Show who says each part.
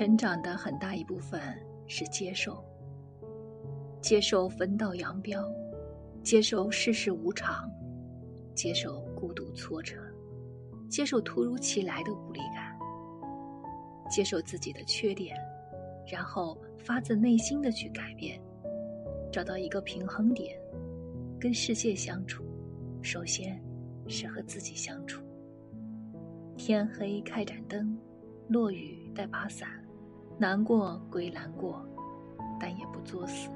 Speaker 1: 成长的很大一部分是接受，接受分道扬镳，接受世事无常，接受孤独挫折，接受突如其来的无力感，接受自己的缺点，然后发自内心的去改变，找到一个平衡点，跟世界相处，首先是和自己相处。天黑开盏灯，落雨带把伞，难过归难过，但也不作死。